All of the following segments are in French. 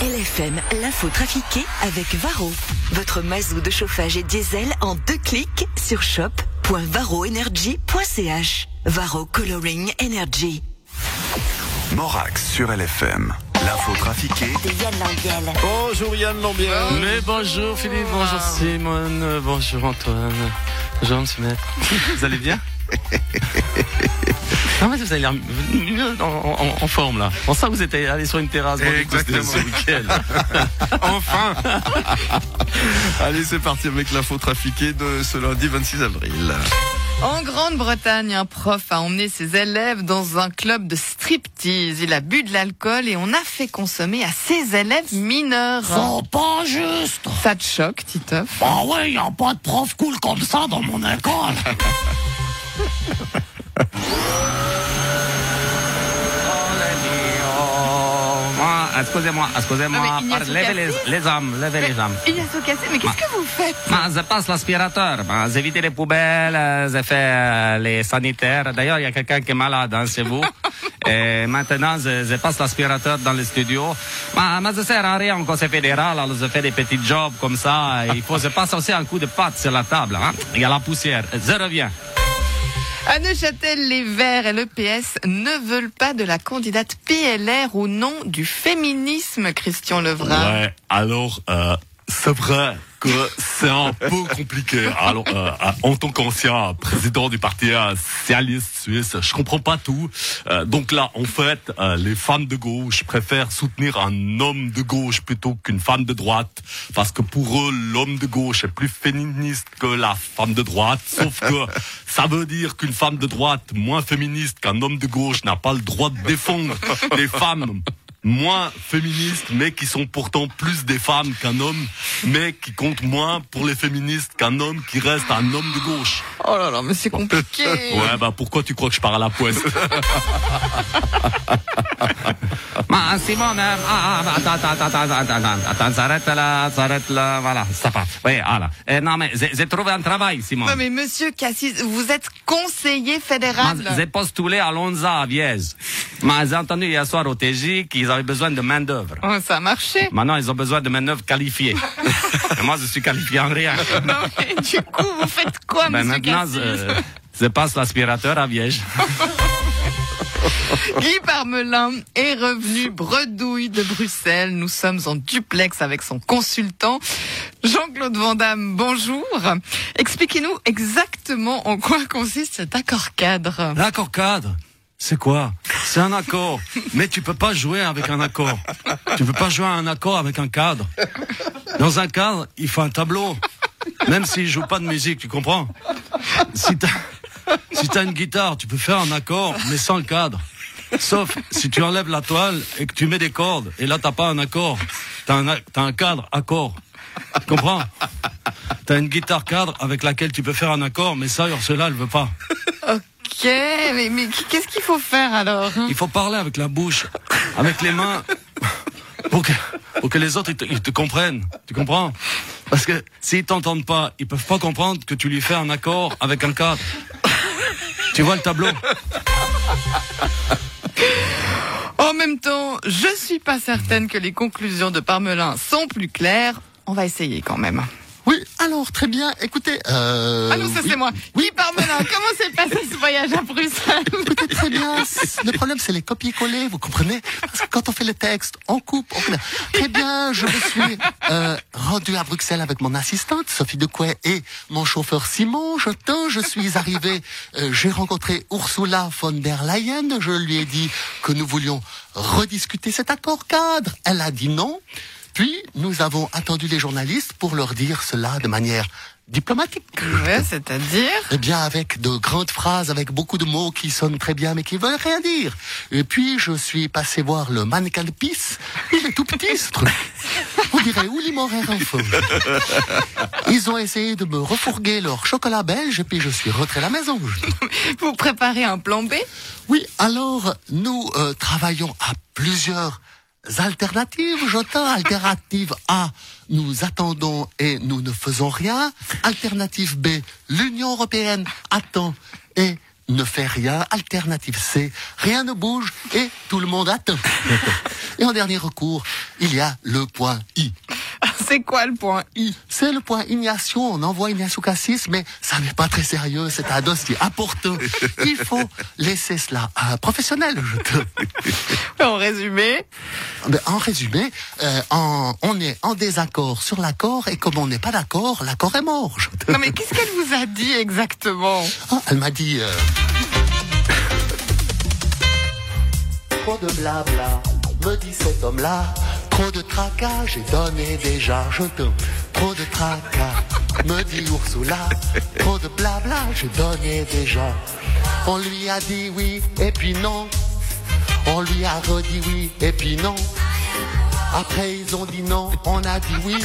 LFM, l'info trafiquée avec Varro. Votre mazou de chauffage et diesel en deux clics sur shop.varroenergy.ch. Varro Coloring Energy. Morax sur LFM. L'info trafiquée De Yann Lambiel. Bonjour Yann Lambiel. Mais bonjour Philippe, bonjour Simone, euh, bonjour Antoine, bonjour Monsieur Maître. Vous allez bien? Non mais vous avez l'air mieux en, en- en forme là. Bon ça vous êtes allé sur une terrasse Exactement. ce week-end. Enfin Allez, c'est parti avec l'info trafiquée de ce lundi 26 avril. En Grande-Bretagne, un prof a emmené ses élèves dans un club de striptease. Il a bu de l'alcool et on a fait consommer à ses élèves mineurs. C'est pas juste. Ça te choque, Titeuf? Ah ouais, y a pas de prof cool comme ça dans mon école. Excusez-moi, excusez-moi, Ah, levez les, Cassis les âmes, levez les âmes. Ignacio Cassé, mais qu'est-ce que vous faites Ah, je passe l'aspirateur, ah, j'évite les poubelles, euh, je fais euh, les sanitaires. D'ailleurs, il y a quelqu'un qui est malade hein, chez vous. Et maintenant, je, je passe l'aspirateur dans le studio. Mais, mais je sers à rien quand c'est fédéral, alors je fais des petits jobs comme ça. Il faut je passe aussi un coup de patte sur la table. Hein. Il y a la poussière. Je reviens. À Neuchâtel, les Verts et le PS ne veulent pas de la candidate PLR au nom du féminisme, Christian Levrin. Alors euh, c'est vrai que c'est un peu compliqué. Alors, euh, en tant qu'ancien président du parti euh, socialiste suisse, je comprends pas tout. Euh, donc là, en fait, euh, les femmes de gauche préfèrent soutenir un homme de gauche plutôt qu'une femme de droite, parce que pour eux, l'homme de gauche est plus féministe que la femme de droite. Sauf que ça veut dire qu'une femme de droite moins féministe qu'un homme de gauche n'a pas le droit de défendre les femmes moins féministes, mais qui sont pourtant plus des femmes qu'un homme, mais qui comptent moins pour les féministes qu'un homme qui reste un homme de gauche. Oh là là, mais c'est compliqué. Ouais, bah pourquoi tu crois que je pars à la poisse Ah, Simone, euh, ah, ah, attends, attends, attends, attends, attends, attends, attends, s'arrête là, s'arrête là, voilà, ça passe. Oui, voilà. Eh, non, mais j'ai trouvé un travail, Simone. Non mais monsieur Cassis, vous êtes conseiller fédéral. Moi, J'ai postulé à Lonza, à Viège. Mais j'ai entendu hier soir au TJ qu'ils avaient besoin de main-d'œuvre. Oh, ça a marché. Maintenant, ils ont besoin de main-d'œuvre qualifiée. Et moi, je suis qualifié en rien. Non mais du coup, vous faites quoi, Ben, monsieur maintenant, je passe l'aspirateur à Viège. Guy Parmelin est revenu bredouille de Bruxelles. Nous sommes en duplex avec son consultant. Jean-Claude Vandamme, bonjour. Expliquez-nous exactement en quoi consiste cet accord cadre. L'accord cadre, c'est quoi? C'est un accord. Mais tu peux pas jouer avec un accord. Tu peux pas jouer un accord avec un cadre. Dans un cadre, il faut un tableau. Même s'il joue pas de musique, tu comprends? Si t'as une guitare, tu peux faire un accord, mais sans le cadre. Sauf si tu enlèves la toile et que tu mets des cordes. Et là, t'as pas un accord. T'as un, un cadre, accord. Tu comprends? T'as une guitare cadre avec laquelle tu peux faire un accord, mais ça, Ursula, elle veut pas. Ok, mais, mais qu'est-ce qu'il faut faire alors? Il faut parler avec la bouche, avec les mains, pour que, pour que les autres ils te, ils te comprennent. Tu comprends? Parce que s'ils t'entendent pas, ils peuvent pas comprendre que tu lui fais un accord avec un cadre. Tu vois le tableau? En même temps, je suis pas certaine que les conclusions de Parmelin sont plus claires. On va essayer quand même. Oui, alors très bien. Écoutez, euh, Ah non, ça oui. c'est moi. Guy Parmelin, comment s'est passé ce voyage à Bruxelles Écoutez, très bien. Le problème, c'est les copier-coller, vous comprenez Parce que quand on fait le texte, on coupe. On. Très bien, je me suis euh, rendu à Bruxelles avec mon assistante, Sophie Decouet, et mon chauffeur Simon. Je, je suis arrivé, euh, j'ai rencontré Ursula von der Leyen. Je lui ai dit que nous voulions rediscuter cet accord cadre. Elle a dit non. Puis, nous avons attendu les journalistes pour leur dire cela de manière diplomatique. Ouais, c'est-à-dire Eh bien, avec de grandes phrases, avec beaucoup de mots qui sonnent très bien, mais qui veulent rien dire. Et puis, je suis passé voir le mannequin de pisse. Il est tout petit, ce truc. On dirait Ouli Morer feu? Ils ont essayé de me refourguer leur chocolat belge, et puis je suis rentré à la maison. Vous préparez un plan B? Oui, alors, nous euh, travaillons à plusieurs alternatives. J'entends alternative A, nous attendons et nous ne faisons rien. Alternative B, l'Union européenne attend et ne fait rien. Alternative C, rien ne bouge et tout le monde attend. Et en dernier recours, il y a le point I. C'est quoi le point I? C'est le point Ignation. On envoie Ignacio Cassis, mais ça n'est pas très sérieux. C'est un dossier important. Il faut laisser cela à un professionnel. Je te... En résumé, en résumé, euh, en- on est en désaccord sur l'accord et comme on n'est pas d'accord, l'accord est mort. Non mais qu'est-ce qu'elle vous a dit exactement? Ah, elle m'a dit. euh, Trop de blabla, me dit cet homme-là. Trop de tracas, j'ai donné déjà, je te. Trop de tracas, me dit Ursula. Trop de blabla, j'ai donné déjà. On lui a dit oui, et puis non. On lui a redit oui, et puis non. Après ils ont dit non, on a dit oui.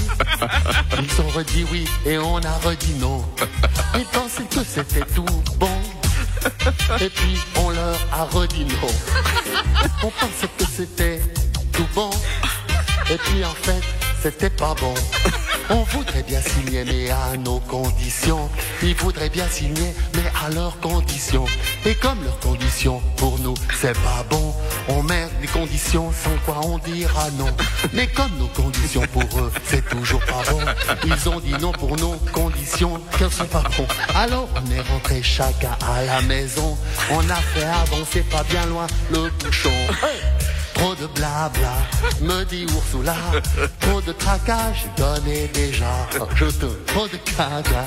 Ils ont redit oui et on a redit non. Ils pensaient que c'était tout bon. Et puis on leur a redit non. On pensait que c'était tout bon. Et puis en fait, c'était pas bon. On voudrait bien signer, mais à nos conditions. Ils voudraient bien signer, mais à leurs conditions. Et comme leurs conditions, pour nous, c'est pas bon. On met des conditions sans quoi on dira non. Mais comme nos conditions pour eux, c'est toujours pas bon. Ils ont dit non pour nos conditions, qu'elles sont pas bons. Alors on est rentré chacun à la maison. On a fait avancer pas bien loin le bouchon. Trop de blabla, me dit Ursula. Trop de tracas, j'ai donné déjà. Je te, trop de caca,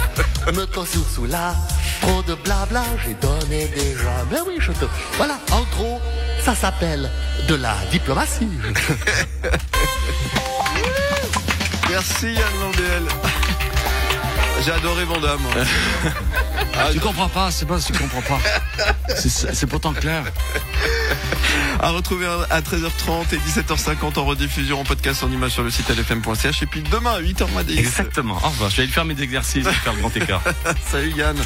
me cause Ursula. Trop de blabla, j'ai donné déjà. Mais oui, je te. Voilà, en gros, ça s'appelle de la diplomatie. Merci Yann Landel. J'ai adoré Vandame. Tu comprends pas, c'est pas, tu comprends pas. C'est- pourtant clair. À retrouver à 13h30 et 17h50 en rediffusion en podcast en image sur le site lfm.ch et puis demain à 8h10. Exactement. Au revoir. Je vais aller faire mes exercices et faire le grand écart. Salut Yann.